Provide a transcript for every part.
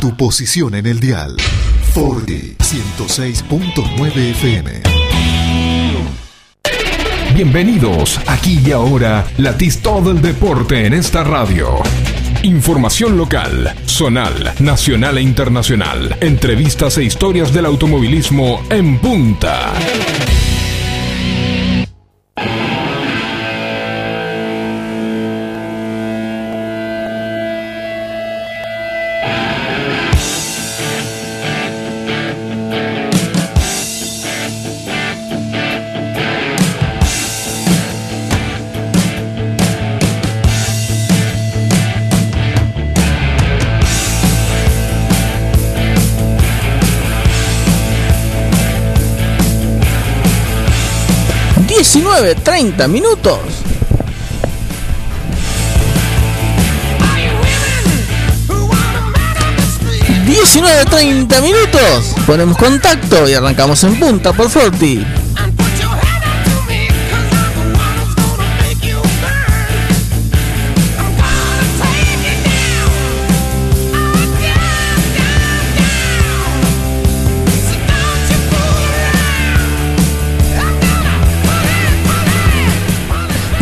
Tu posición en el dial. Forti 106.9 FM. Bienvenidos, aquí y ahora, latís todo el deporte en esta radio. Información local, zonal, nacional e internacional. Entrevistas e historias del automovilismo en punta. 30 minutos. ...19, 30 minutos... ...ponemos contacto y arrancamos en punta por Forti.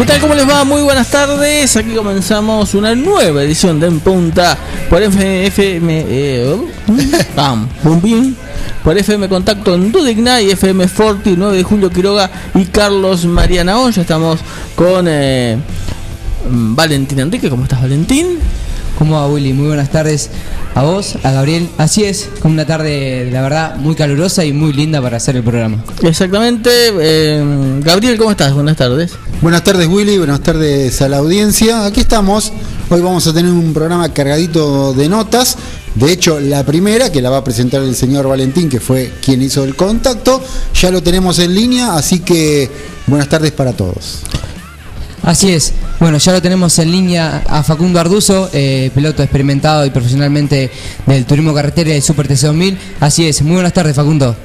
¿Qué tal? ¿Cómo les va? Muy buenas tardes. Aquí comenzamos una nueva edición de En Punta por FM. Eh, por FM Contacto en Dudigna y FM Forti, 9 de Julio Quiroga y Carlos Mariana Ya estamos con eh, Valentín Enrique. ¿Cómo estás, Valentín? ¿Cómo va, Willy? Muy buenas tardes a vos, a Gabriel. Así es, con una tarde, la verdad, muy calurosa y muy linda para hacer el programa. Exactamente. Eh, Gabriel, ¿cómo estás? Buenas tardes. Buenas tardes, Willy. Buenas tardes a la audiencia. Aquí estamos. Hoy vamos a tener un programa cargadito de notas. De hecho, la primera, que la va a presentar el señor Valentín, que fue quien hizo el contacto, ya lo tenemos en línea, así que buenas tardes para todos. Así es. Bueno, ya lo tenemos en línea a Facundo Arduzo, eh, piloto experimentado y profesionalmente del turismo carretera y Super TC2000. Así es. Muy buenas tardes, Facundo.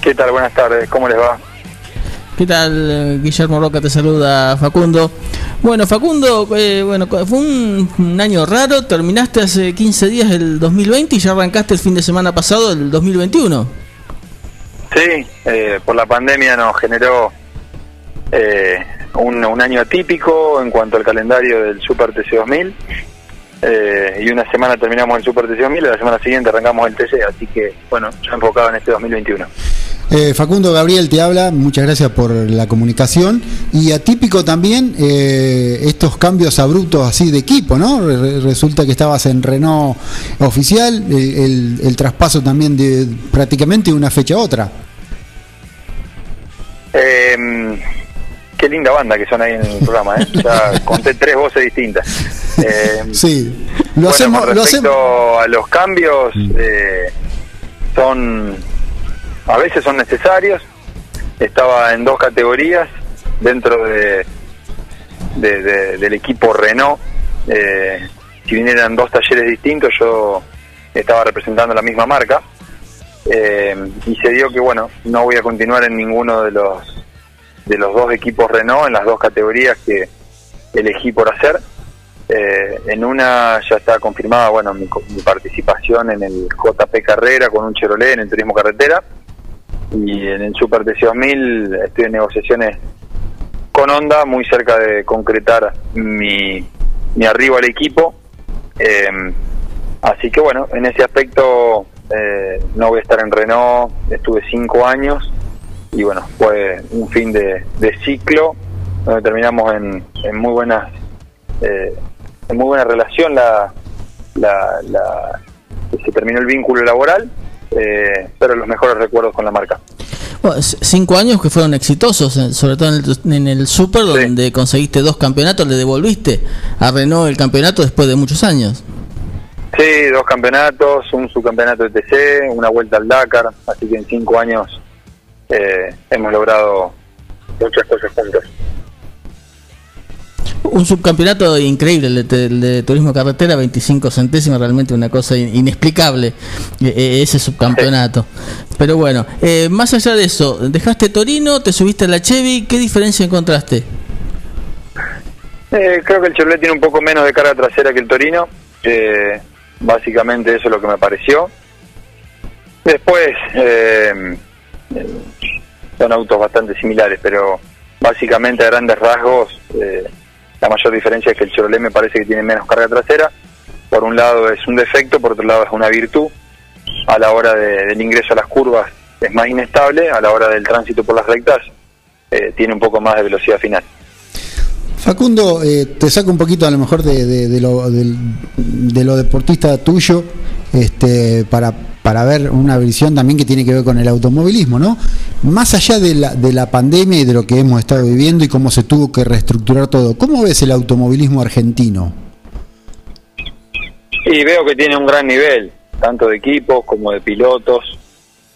¿Qué tal? Buenas tardes. ¿Cómo les va? ¿Qué tal? Guillermo Roca te saluda, Facundo. Bueno, Facundo, eh, bueno, fue un, año raro. Terminaste hace 15 días el 2020 y ya arrancaste el fin de semana pasado el 2021. Sí, eh, por la pandemia nos generó eh, un, año atípico en cuanto al calendario del Super TC2000. Eh, y una semana terminamos el Super TC2000 y la semana siguiente arrancamos el TC, así que bueno, ya enfocado en este 2021. Eh, Facundo Gabriel te habla, muchas gracias por la comunicación. Y atípico también eh, estos cambios abruptos así de equipo, ¿no? resulta que estabas en Renault oficial, el, el traspaso también de prácticamente una fecha a otra. Eh, Qué linda banda que son ahí en el programa, ¿eh? Ya conté tres voces distintas. Eh, sí, lo hacemos. Con respecto a los cambios, mm. eh, son. A veces son necesarios. Estaba en dos categorías dentro de, del equipo Renault. Eh, si bien eran dos talleres distintos, yo estaba representando la misma marca. Eh, y se dio que, bueno, no voy a continuar en ninguno de los de los dos equipos Renault en las dos categorías que elegí por hacer. Eh, en una ya está confirmada bueno mi, participación en el JP Carrera con un Chevrolet en el turismo carretera y en el Super TC2000 estoy en negociaciones con Honda muy cerca de concretar mi, mi arribo al equipo. Eh, así que bueno en ese aspecto eh, no voy a estar en Renault estuve cinco años y bueno, fue un fin de, ciclo donde terminamos en, en muy buenas eh, en muy buena relación la, la, se terminó el vínculo laboral eh, pero los mejores recuerdos con la marca. Cinco años que fueron exitosos eh, sobre todo en el, Super donde conseguiste dos campeonatos le devolviste a Renault el campeonato después de muchos años. Sí, dos campeonatos, un subcampeonato de TC, una vuelta al Dakar, así que en cinco años eh, hemos logrado muchas cosas juntos. Un subcampeonato increíble el de, turismo carretera, 25 centésimas, realmente una cosa inexplicable eh, eh, ese subcampeonato. Pero bueno, más allá de eso, dejaste Torino, te subiste a la Chevy, ¿qué diferencia encontraste? Eh, creo que el Chevrolet tiene un poco menos de carga trasera que el Torino. Eh, básicamente eso es lo que me pareció. Después, eh, son autos bastante similares, pero básicamente a grandes rasgos, la mayor diferencia es que el Chevrolet me parece que tiene menos carga trasera. Por un lado es un defecto, por otro lado es una virtud. A la hora del ingreso a las curvas es más inestable, a la hora del tránsito por las rectas tiene un poco más de velocidad final. Facundo, eh, te saco un poquito a lo mejor de, lo, de, lo deportista tuyo este, para, para ver una visión también que tiene que ver con el automovilismo, ¿no? Más allá de la, de la pandemia y de lo que hemos estado viviendo y cómo se tuvo que reestructurar todo, ¿cómo ves el automovilismo argentino? Y veo que tiene un gran nivel, tanto de equipos como de pilotos,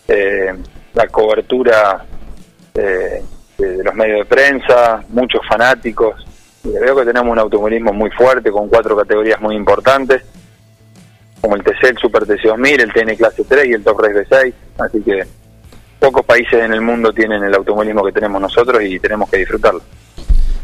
eh, la cobertura eh, de los medios de prensa, muchos fanáticos, veo que tenemos un automovilismo muy fuerte con cuatro categorías muy importantes, como el TC, el Super TC2000, el TN Clase 3 y el Top Race B6. Así que pocos países en el mundo tienen el automovilismo que tenemos nosotros y tenemos que disfrutarlo.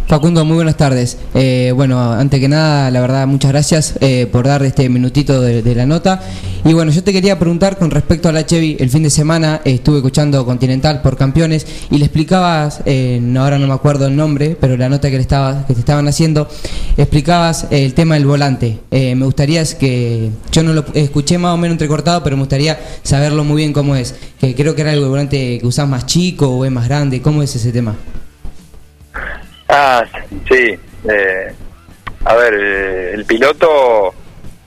Facundo, muy buenas tardes. Eh, bueno, antes que nada, la verdad, muchas gracias eh, por dar este minutito de, la nota. Y bueno, yo te quería preguntar con respecto a la Chevy, el fin de semana estuve escuchando Continental por campeones y le explicabas, eh, ahora no me acuerdo el nombre, pero la nota que, le estaba, que te estaban haciendo, explicabas el tema del volante. me gustaría que, yo no lo escuché más o menos entrecortado, pero me gustaría saberlo muy bien cómo es. Que creo que era algo volante que usás más chico o es más grande, ¿cómo es ese tema? Ah, sí. Eh, a ver, eh, el piloto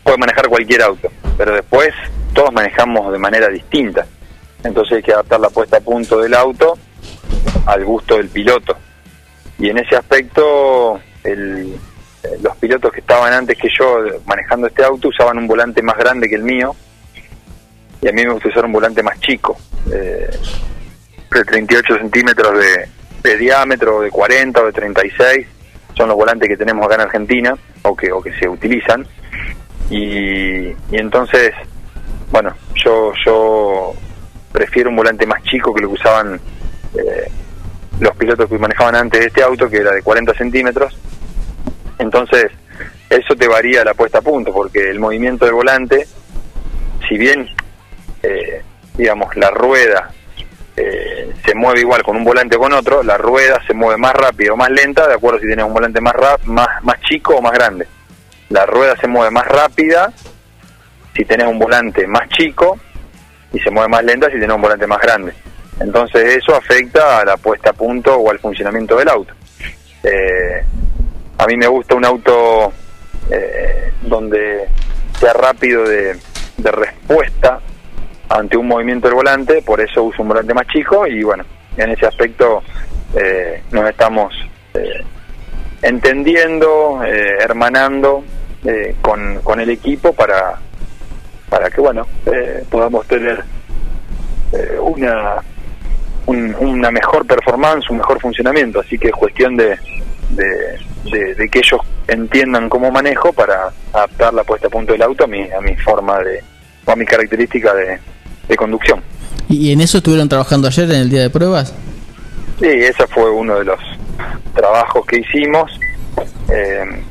puede manejar cualquier auto, pero después todos manejamos de manera distinta. Entonces hay que adaptar la puesta a punto del auto al gusto del piloto. Y en ese aspecto, el, eh, los pilotos que estaban antes que yo manejando este auto usaban un volante más grande que el mío. Y a mí me gusta usar un volante más chico, de 38 centímetros de, de diámetro, de 40 o de 36, son los volantes que tenemos acá en Argentina o que, o que se utilizan. Y, entonces, bueno, yo, yo prefiero un volante más chico que lo que usaban eh, los pilotos que manejaban antes de este auto, que era de 40 centímetros. Entonces, eso te varía la puesta a punto, porque el movimiento del volante, si bien, eh, digamos, la rueda mueve igual con un volante o con otro, la rueda se mueve más rápido o más lenta, de acuerdo si tienes un volante más, más, más chico o más grande. La rueda se mueve más rápida si tenés un volante más chico y se mueve más lenta si tenés un volante más grande. Entonces eso afecta a la puesta a punto o al funcionamiento del auto. Eh, a mí me gusta un auto eh, donde sea rápido de respuesta ante un movimiento del volante, por eso uso un volante más chico y bueno, en ese aspecto eh, nos estamos eh, entendiendo, eh, hermanando con, con el equipo para, para que bueno, podamos tener una, una mejor performance, un mejor funcionamiento, así que es cuestión de, de, de, que ellos entiendan cómo manejo para adaptar la puesta a punto del auto a mi, a mi forma de, o a mi característica de, de conducción. ¿Y en eso estuvieron trabajando ayer en el día de pruebas? Sí, ese fue uno de los trabajos que hicimos. Eh,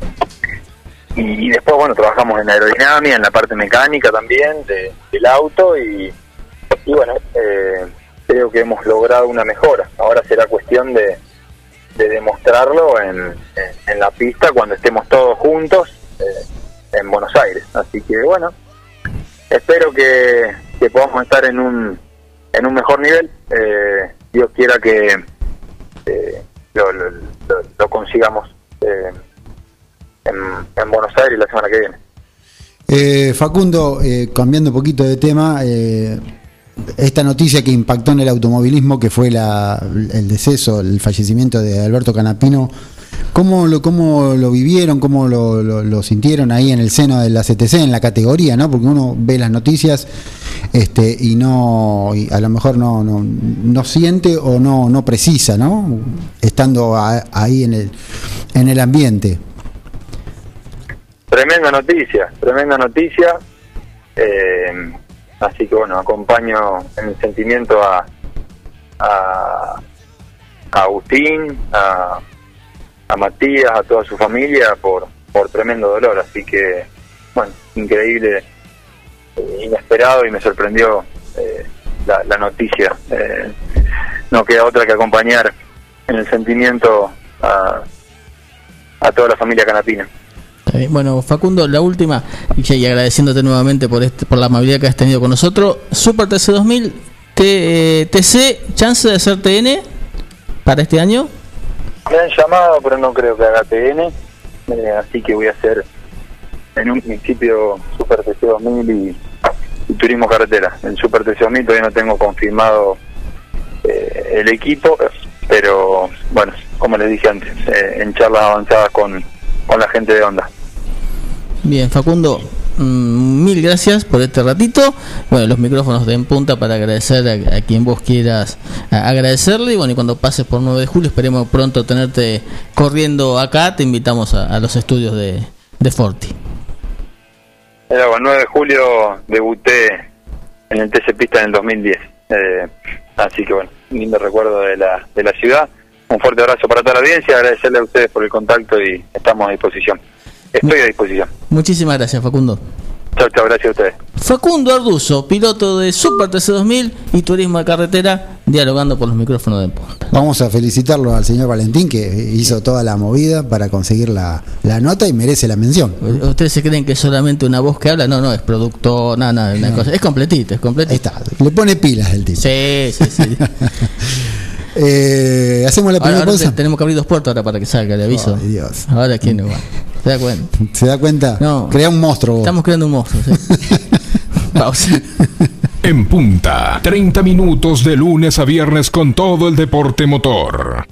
y, después, bueno, trabajamos en aerodinámica, en la parte mecánica también del auto y, bueno, eh, creo que hemos logrado una mejora. Ahora será cuestión de, demostrarlo en, la pista cuando estemos todos juntos eh, en Buenos Aires. Así que, bueno, espero que, que podamos estar en un, en un mejor nivel. Eh, Dios quiera que eh, lo, consigamos eh, en, Buenos Aires la semana que viene. Facundo, cambiando un poquito de tema, esta noticia que impactó en el automovilismo, que fue la, el deceso, el fallecimiento de Alberto Canapino, ¿Cómo lo, cómo lo vivieron, cómo lo, lo, sintieron ahí en el seno de la CTC, en la categoría, ¿no? Porque uno ve las noticias este, y no y a lo mejor no, no, no siente o no, no precisa, ¿no? Estando ahí en el, en el ambiente. Tremenda noticia, tremenda noticia. Eh, así que bueno, acompaño en el sentimiento a, a, a Agustín, a a Matías, a toda su familia por, por tremendo dolor. Así que, bueno, increíble, eh, inesperado y me sorprendió eh, la, la, noticia. Eh, no queda otra que acompañar en el sentimiento a, a toda la familia canapina. Bueno, Facundo, la última, y agradeciéndote nuevamente por este, por la amabilidad que has tenido con nosotros. Super TC 2000, TC, chance de ser TN para este año. Me han llamado, pero no creo que haga TN, eh, así que voy a hacer en un principio Super TC 2000 y, Turismo Carretera. En Super TC 2000 todavía no tengo confirmado eh, el equipo, pero bueno, como les dije antes, eh, en charlas avanzadas con, con la gente de Onda. Bien, Facundo, mil gracias por este ratito. Bueno, los micrófonos de en punta para agradecer a, quien vos quieras agradecerle. Y bueno, y cuando pases por 9 de julio, esperemos pronto tenerte corriendo acá. Te invitamos a, los estudios de, de Forti. el 9 de julio debuté en el TC Pista en el 2010. Eh, así que bueno, lindo recuerdo de la, de la ciudad. Un fuerte abrazo para toda la audiencia, agradecerle a ustedes por el contacto y estamos a disposición. Estoy a disposición. Muchísimas gracias, Facundo. Chao, chao, gracias a ustedes. Facundo Arduzo, piloto de Super TC2000 y Turismo de Carretera, dialogando por los micrófonos de punta. Vamos a felicitarlo al señor Valentín que hizo toda la movida para conseguir la, nota y merece la mención. ¿Ustedes se creen que es solamente una voz que habla? No, no, es producto, nada, nada, una cosa. Es completito, es completito. Ahí está, le pone pilas el tipo. Sí, sí, sí. eh, Hacemos la primera pausa. Tenemos que abrir dos puertos ahora para que salga, le aviso. Dios. Ahora quién no va. ¿Se da cuenta? ¿Se da cuenta? No. Crea un monstruo. Estamos creando un monstruo, Pausa. En punta, 30 minutos de lunes a viernes con todo el deporte motor.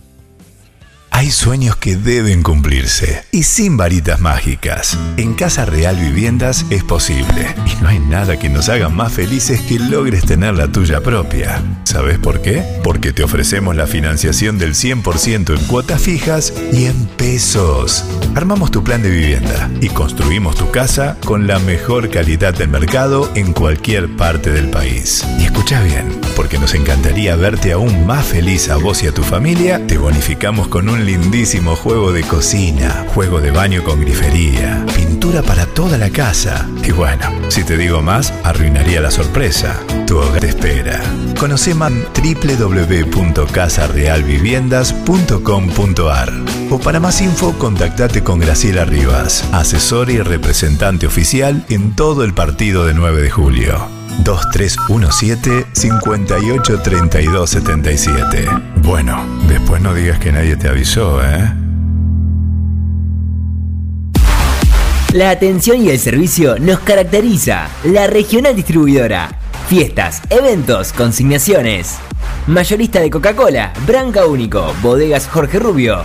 Hay sueños que deben cumplirse y sin varitas mágicas. En Casa Real Viviendas es posible y no hay nada que nos haga más felices que logres tener la tuya propia. ¿Sabes por qué? Porque te ofrecemos la financiación del 100% en cuotas fijas y en pesos. Armamos tu plan de vivienda y construimos tu casa con la mejor calidad del mercado en cualquier parte del país. Y escucha bien, porque nos encantaría verte aún más feliz a vos y a tu familia, te bonificamos con un lindísimo juego de cocina, juego de baño con grifería, pintura para toda la casa. Y bueno, si te digo más, arruinaría la sorpresa. Tu hogar te espera. Conoce más www.casarealviviendas.com.ar o para más info contactate con Graciela Rivas, asesora y representante oficial en todo el partido de 9 de julio. 2317 583277. Bueno, después no digas que nadie te avisó, ¿eh? La atención y el servicio nos caracteriza. La regional distribuidora. Fiestas, eventos, consignaciones. Mayorista de Coca-Cola, Branca Único, Bodegas Jorge Rubio,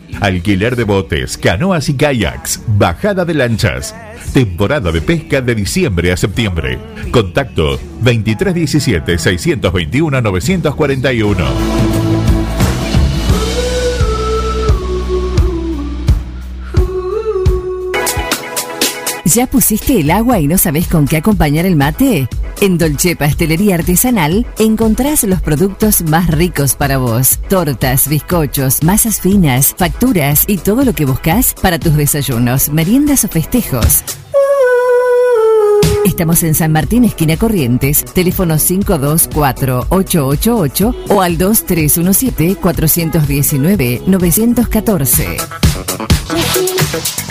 Alquiler de botes, canoas y kayaks, bajada de lanchas. Temporada de pesca de diciembre a septiembre. Contacto 2317 621 941. ¿Ya pusiste el agua y no sabes con qué acompañar el mate? En Dolce Pastelería Artesanal encontrás los productos más ricos para vos. Tortas, bizcochos, masas finas, facturas y todo lo que buscas para tus desayunos, meriendas o festejos. Estamos en San Martín, esquina Corrientes, teléfono 524-888 o al 2317-419-914.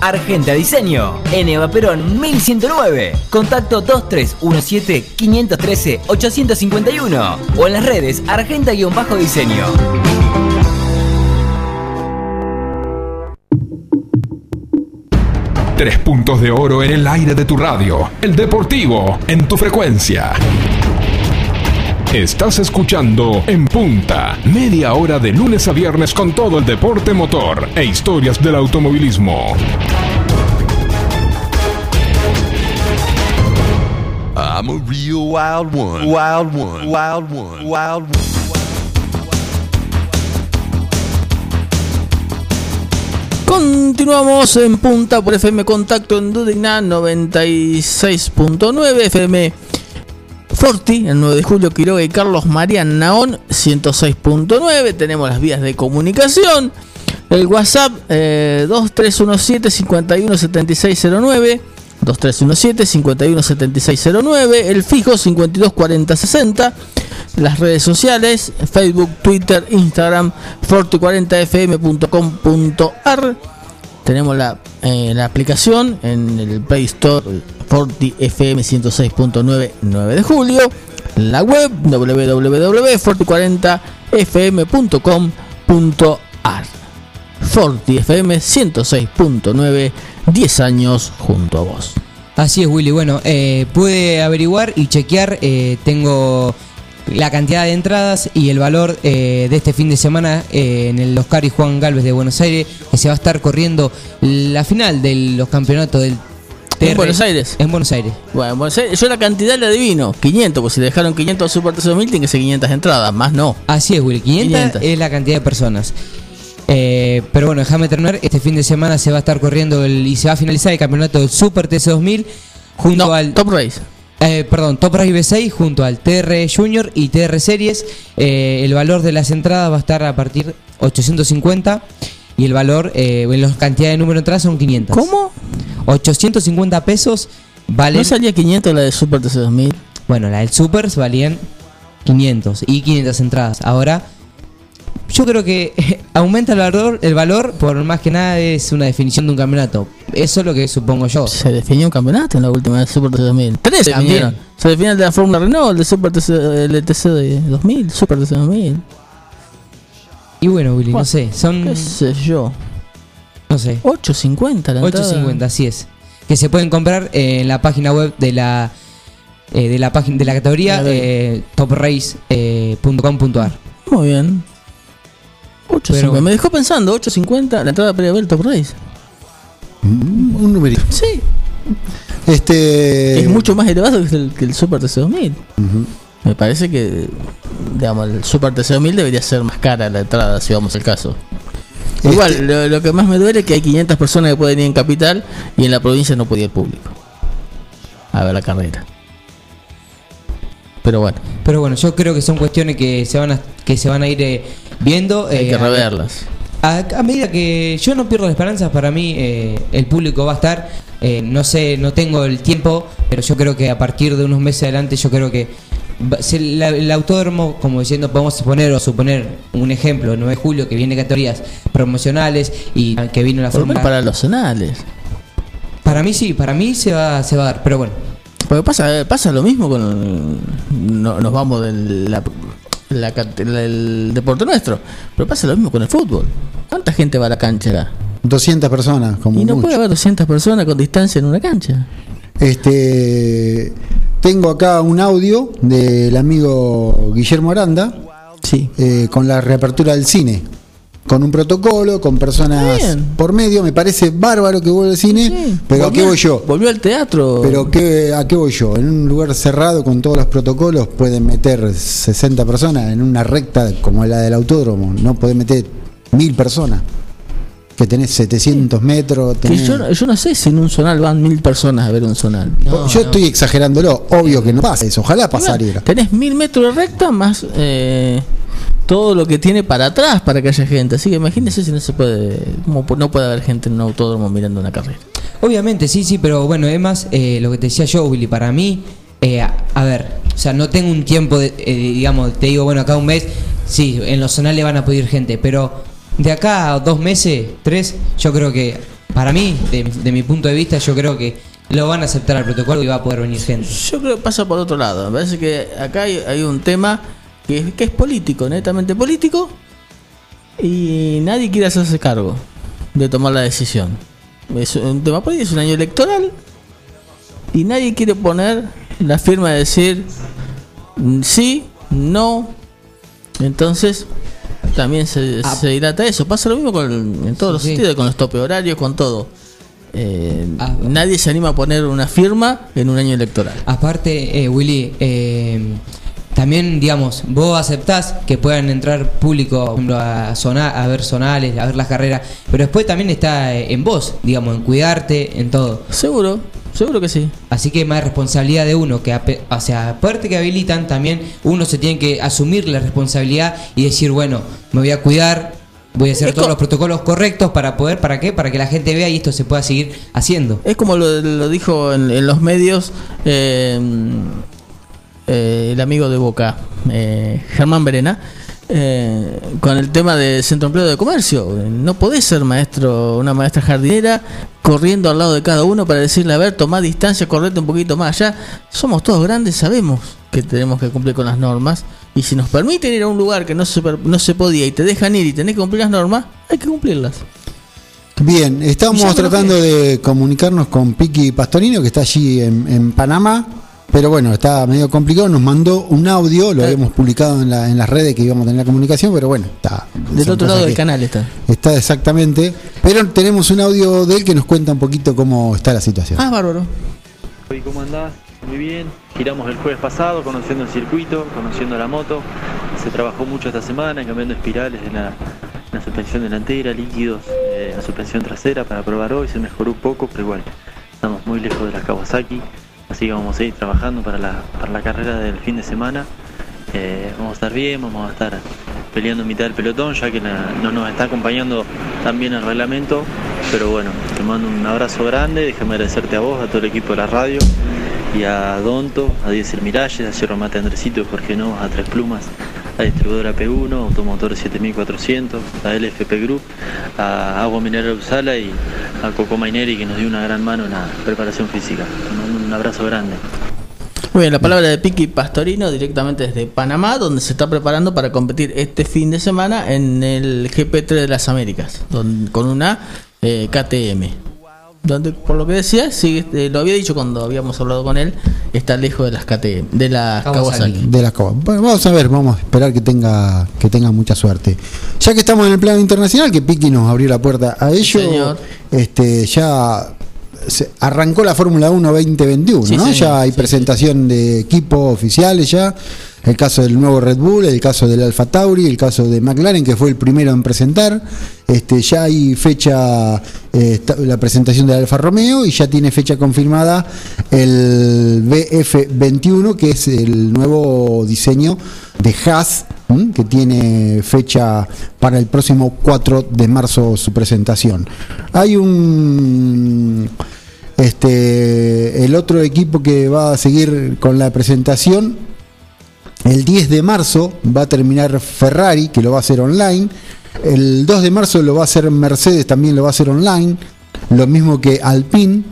Argenta Diseño. En Eva Perón 1109. Contacto 2317-513-851. O en las redes Argenta-Diseño. Tres puntos de oro en el aire de tu radio. El deportivo en tu frecuencia. Estás escuchando En Punta, media hora de lunes a viernes con todo el deporte motor e historias del automovilismo. I'm a real wild one. Wild one. Wild one. Wild one. Continuamos en punta por FM Contacto en Dudigna 96.9 FM Forti, el 9 de julio Quiroga y Carlos María Naón 106.9. Tenemos las vías de comunicación. El WhatsApp eh, 2317 517609 2317 517609 el fijo 524060 las redes sociales Facebook, Twitter, Instagram forti40fm.com.ar tenemos la, eh, la aplicación en el Play Store Forti FM 106.9 9 de julio la web www.forti40fm.com.ar Forti FM 106.9 10 años junto a vos. Así es, Willy. Bueno, eh, pude averiguar y chequear. eh, tengo la cantidad de entradas y el valor eh, de este fin de semana eh, en el Oscar y Juan Galvez de Buenos Aires, que se va a estar corriendo la final de los campeonatos del ¿En Buenos Aires? En Buenos Aires. Bueno, en Buenos Aires, yo la cantidad la adivino, 500, pues si le dejaron 500 a Super 3000 tiene que ser 500 entradas, más no. Así es, Willy. 500, 500. es la cantidad de personas. Eh, pero bueno, déjame terminar. Este fin de semana se va a estar corriendo el, y se va a finalizar el campeonato del Super TC2000 junto al Top Race. Eh, perdón, Top Race B6 junto al TR Junior y TR Series. Eh, el valor de las entradas va a estar a partir 850 y el valor, eh, en la cantidad de número de entradas son 500. ¿Cómo? 850 pesos vale. ¿No salía 500 la de Super TC2000? Bueno, la del Super valían 500 y 500 entradas. Ahora, yo creo que aumenta el valor, el valor, por más que nada es una definición de un campeonato. Eso es lo que supongo yo. Se definió un campeonato en la última de Super TC2000. Tres se definieron. Se definió el de la Fórmula Renault, el de Super TC, el TC de 2000, Super TC2000. Y bueno, Willy, no sé, son. ¿Qué sé yo? No sé. 8.50 la entrada. 8.50, así es. Que se pueden comprar eh, en la página web de la eh, de la página de la categoría eh, toprace.com.ar. Muy bien. 8.50. Pero- Me dejó pensando, 8.50 la entrada para ir a ver Top Race. Mm, Un numerito. Sí. Este. es mucho más elevado que el, que el Super TC2000. Ujú. Me parece que, digamos, el Super TC2000 debería ser más cara la entrada, si vamos al caso. Este- Igual, lo, lo que más me duele es que hay 500 personas que pueden ir en capital y en la provincia no podía ir público. A ver la carrera. Pero bueno, Pero bueno, yo creo que son cuestiones que se van a, que se van a ir eh, viendo. Hay eh, que reverlas. A, a medida que yo no pierdo la esperanza, para mí eh, el público va a estar. eh, no sé, no tengo el tiempo, pero yo creo que a partir de unos meses adelante, yo creo que se- la- el autódromo, como diciendo, podemos suponer o suponer un ejemplo, el 9 de julio, que viene categorías promocionales y que vino la Fórmula. para los zonales. Para mí sí, para mí se va, se va a dar, pero bueno. Porque pasa, pasa lo mismo con. no- nos vamos del la, la cate- la- el deporte nuestro. Pero pasa lo mismo con el fútbol. ¿Cuánta gente va a la cancha acá? 200 personas, como Y no mucho. puede haber 200 personas con distancia en una cancha. Este, tengo acá un audio del amigo Guillermo Aranda sí. eh, con la reapertura del cine. Con un protocolo, con personas bien. por medio. Me parece bárbaro que vuelva el cine, pero ¿a qué voy yo? Volvió al teatro. Pero ¿qué, ¿a qué voy yo? En un lugar cerrado con todos los protocolos pueden meter 60 personas. En una recta como la del autódromo no pueden meter mil personas. Que tenés 700 metros. Que tenés- yo, no- yo no sé si en un zonal van mil personas a ver un zonal. yo estoy exagerándolo. Obvio que no pasa eso. Ojalá pasara. Tenés mil metros de recta más eh, todo lo que tiene para atrás para que haya gente. Así que imagínense si no se puede, cómo pu- no puede haber gente en un autódromo mirando una carrera. Obviamente, sí, sí, pero bueno, es más eh, lo que te decía yo, Willy, para mí, eh, a, a ver, o sea, no tengo un tiempo, de, eh, digamos, te digo, bueno, acá un mes, sí, en los zonales van a poder ir gente, pero de acá a dos meses, tres, yo creo que, para mí, de, mi punto de vista, yo creo que lo van a aceptar al protocolo y va a poder venir gente. Yo creo que pasa por otro lado. Me parece que acá hay, hay un tema que, es- que es político, netamente político, y nadie quiere hacerse cargo de tomar la decisión. Es un tema político, es un año electoral, y nadie quiere poner la firma de decir mm, sí, no. Entonces, también se, se dilata eso. Pasa lo mismo con, en todos los Sí. sentidos, con los tope horarios, con todo. Eh, nadie se anima a poner una firma en un año electoral. Aparte, eh, Willy, eh, también, digamos, vos aceptás que puedan entrar público por ejemplo, a, a ver zonales, a ver las carreras, pero después también está eh, en vos, digamos, en cuidarte, en todo. Seguro, seguro que sí. Así que más responsabilidad de uno, que o sea, aparte que habilitan, también uno se tiene que asumir la responsabilidad y decir, bueno, me voy a cuidar, voy a hacer todos los protocolos correctos para poder, ¿para qué? Para que la gente vea y esto se pueda seguir haciendo. Es como lo, lo dijo en, en los medios eh, eh, el amigo de Boca, eh, Germán Berena, eh, con el tema del centro empleo de comercio. No podés ser maestro, una maestra jardinera, corriendo al lado de cada uno para decirle, a ver, tomá distancia, correte un poquito más allá. Somos todos grandes, sabemos que tenemos que cumplir con las normas. Y si nos permiten ir a un lugar que no se, no se podía y te dejan ir y tenés que cumplir las normas, hay que cumplirlas. Bien, estamos tratando de comunicarnos con Piki Pastorino, que está allí en, en Panamá, pero bueno, está medio complicado. Nos mandó un audio, lo habíamos publicado en, la- en las redes que íbamos a tener la comunicación, pero bueno, está. Del otro lado del canal está. Está exactamente. Pero tenemos un audio de él que nos cuenta un poquito cómo está la situación. Ah, bárbaro. Hoy, ¿cómo andás? Muy bien. Giramos el jueves pasado conociendo el circuito, conociendo la moto. Se trabajó mucho esta semana cambiando espirales en la, en la suspensión delantera, líquidos eh, en la suspensión trasera para probar hoy. Se mejoró un poco, pero igual estamos muy lejos de las Kawasaki. Así que vamos a seguir trabajando para la, para la carrera del fin de semana. Eh, vamos a estar bien, vamos a estar peleando en mitad del pelotón, ya que no nos está acompañando tan bien el reglamento. Pero bueno, te mando un abrazo grande, déjame agradecerte a vos, a todo el equipo de la radio, y a Donto, a Diesel Miralles, a Cerro Mate Andresito, Jorge Novas, a Tres Plumas, a Distribuidora P1, Automotor 7400, a LFP Group, a Agua Mineral Usala y a Coco Maineri que nos dio una gran mano en la preparación física. Abrazo grande. Muy bien, la palabra de Piki Pastorino directamente desde Panamá, donde se está preparando para competir este fin de semana en el GP3 de las Américas, con una eh, KTM. Donde, por lo que decía, sigue, eh, lo había dicho cuando habíamos hablado con él, está lejos de las KTM, de las Kawasaki. De la Kawa- Bueno, vamos a ver, vamos a esperar que tenga que tenga mucha suerte. Ya que estamos en el plano internacional, que Piki nos abrió la puerta a ello, señor. este ya se arrancó la Fórmula 1 2021, Sí, ¿no? señor. Ya hay presentación de equipos oficiales ya. el caso del nuevo Red Bull, el caso del Alfa Tauri, el caso de McLaren, que fue el primero en presentar. Este, ya hay fecha, eh, la presentación del Alfa Romeo y ya tiene fecha confirmada el BF21, que es el nuevo diseño de Haas, que tiene fecha para el próximo 4 de marzo su presentación. Hay un este el otro equipo que va a seguir con la presentación el 10 de marzo va a terminar Ferrari, que lo va a hacer online. El 2 de marzo lo va a hacer Mercedes, también lo va a hacer online. Lo mismo que Alpine.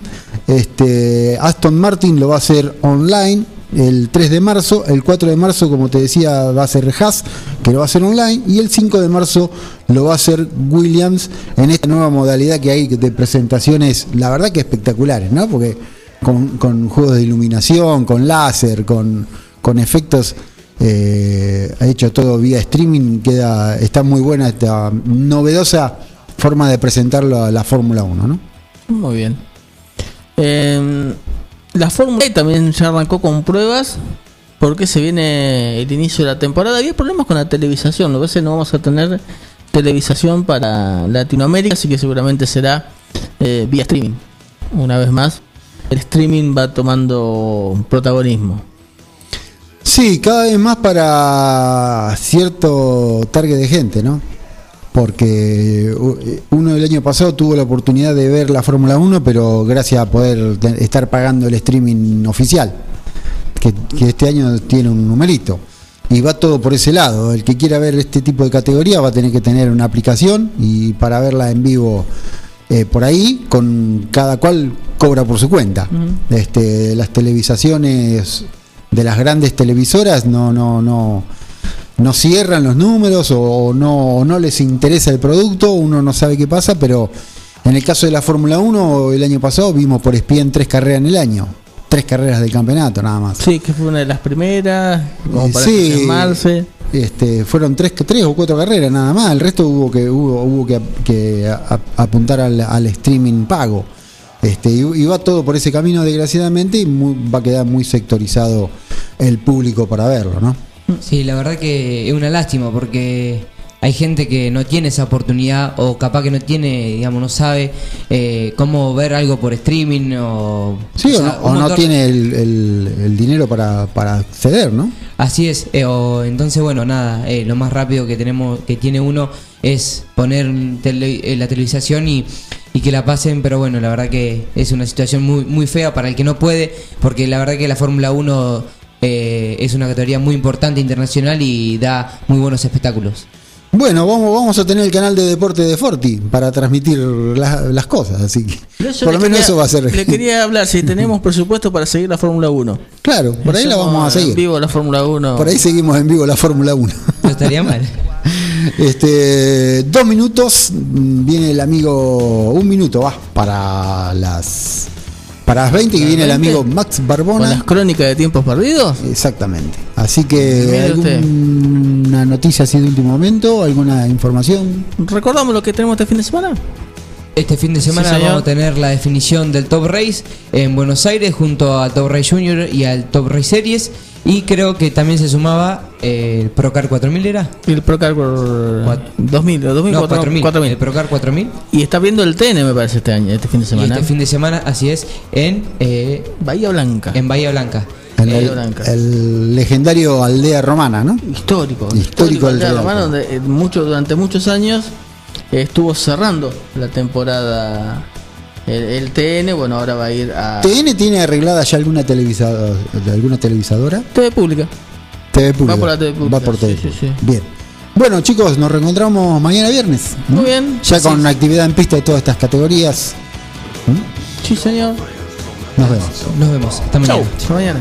Este, Aston Martin lo va a hacer online el 3 de marzo. El 4 de marzo, como te decía, va a ser Haas, que lo va a hacer online. Y el 5 de marzo lo va a hacer Williams en esta nueva modalidad que hay de presentaciones, la verdad que espectaculares, ¿no? Porque con, juegos de iluminación, con láser, con, con efectos eh, ha hecho todo vía streaming, queda, está muy buena esta novedosa forma de presentarlo a la Fórmula 1, ¿no? Muy bien. Eh, la Fórmula E también ya arrancó con pruebas porque se viene el inicio de la temporada. Había problemas con la televisación, a veces no vamos a tener televisación para Latinoamérica, así que seguramente será eh, vía streaming. Una vez más, el streaming va tomando protagonismo. Sí, cada vez más para cierto target de gente, ¿no? Porque u- uno el año pasado tuvo la oportunidad de ver la Fórmula 1, pero gracias a poder estar pagando el streaming oficial, que, que este año tiene un numerito. Y va todo por ese lado. El que quiera ver este tipo de categoría va a tener que tener una aplicación y para verla en vivo eh, por ahí, con cada cual cobra por su cuenta. Este, las televisaciones de las grandes televisoras no, no, no, no cierran los números o no, no les interesa el producto, uno no sabe qué pasa, pero en el caso de la Fórmula 1, el año pasado vimos por ESPN tres carreras en el año, tres carreras del campeonato nada más. Sí, que fue una de las primeras, como para Sí. Este, fueron tres, tres o cuatro carreras nada más, el resto hubo que hubo, hubo que, que a- a- apuntar al, al streaming pago. Este, y, y va todo por ese camino desgraciadamente y muy- va a quedar muy sectorizado el público para verlo, ¿no? Sí, la verdad que es una lástima porque hay gente que no tiene esa oportunidad o capaz que no tiene, digamos, no sabe eh, cómo ver algo por streaming o... Sí, o, o sea, no, o tiene el, el- el dinero para, para acceder, ¿no? Así es, eh, o- entonces bueno, nada, eh, lo más rápido que tenemos, que tiene uno es poner tele- eh, la televisación y, y que la pasen, pero bueno, la verdad que es una situación muy, muy fea para el que no puede, porque la verdad que la Fórmula 1 eh, es una categoría muy importante internacional y da muy buenos espectáculos. Bueno, vamos, vamos a tener el canal de deporte de Forti para transmitir la- las cosas, así que por lo menos quería- eso va a ser. Le quería hablar si tenemos presupuesto para seguir la Fórmula 1. Claro, por ahí la vamos a En seguir. vivo la Fórmula 1. Por ahí seguimos en vivo la Fórmula 1. No estaría mal. Este, dos minutos, viene el amigo, un minuto va, para las para las 20 que viene el 20? amigo Max Con Barbona. las crónicas de tiempos perdidos. Exactamente. Así que alguna noticia así de último momento, alguna información. ¿Recordamos lo que tenemos este fin de semana? Este fin de semana Sí, vamos a tener la definición del Top Race en Buenos Aires junto al Top Race Junior y al Top Race Series. Y creo que también se sumaba eh, el Procar 4000 era. El Procar por 2000, o 2000, No, 4000. 4000. El Procar 4000. Y está viendo el TN, me parece, este año, este fin de Y semana. este fin de semana, así es, en eh, Bahía Blanca. En Bahía Blanca. El, Bahía el- Blanca. el legendario aldea romana, ¿no? Histórico. Histórico Aldea Real. Romana, donde eh, mucho, durante muchos años eh, estuvo cerrando la temporada el, el TN. Bueno, ahora va a ir a ¿TN tiene arreglada ya alguna televisada, alguna televisadora? TV Pública. TV pública. Va por la TV pública, Va por TV sí, sí, pública. Bien. Bueno, chicos, nos reencontramos mañana viernes. ¿no? Muy bien. Ya Sí, con sí. actividad en pista de todas estas categorías. Sí, señor. Nos vemos. Nos vemos. Hasta mañana. Chau. Hasta mañana.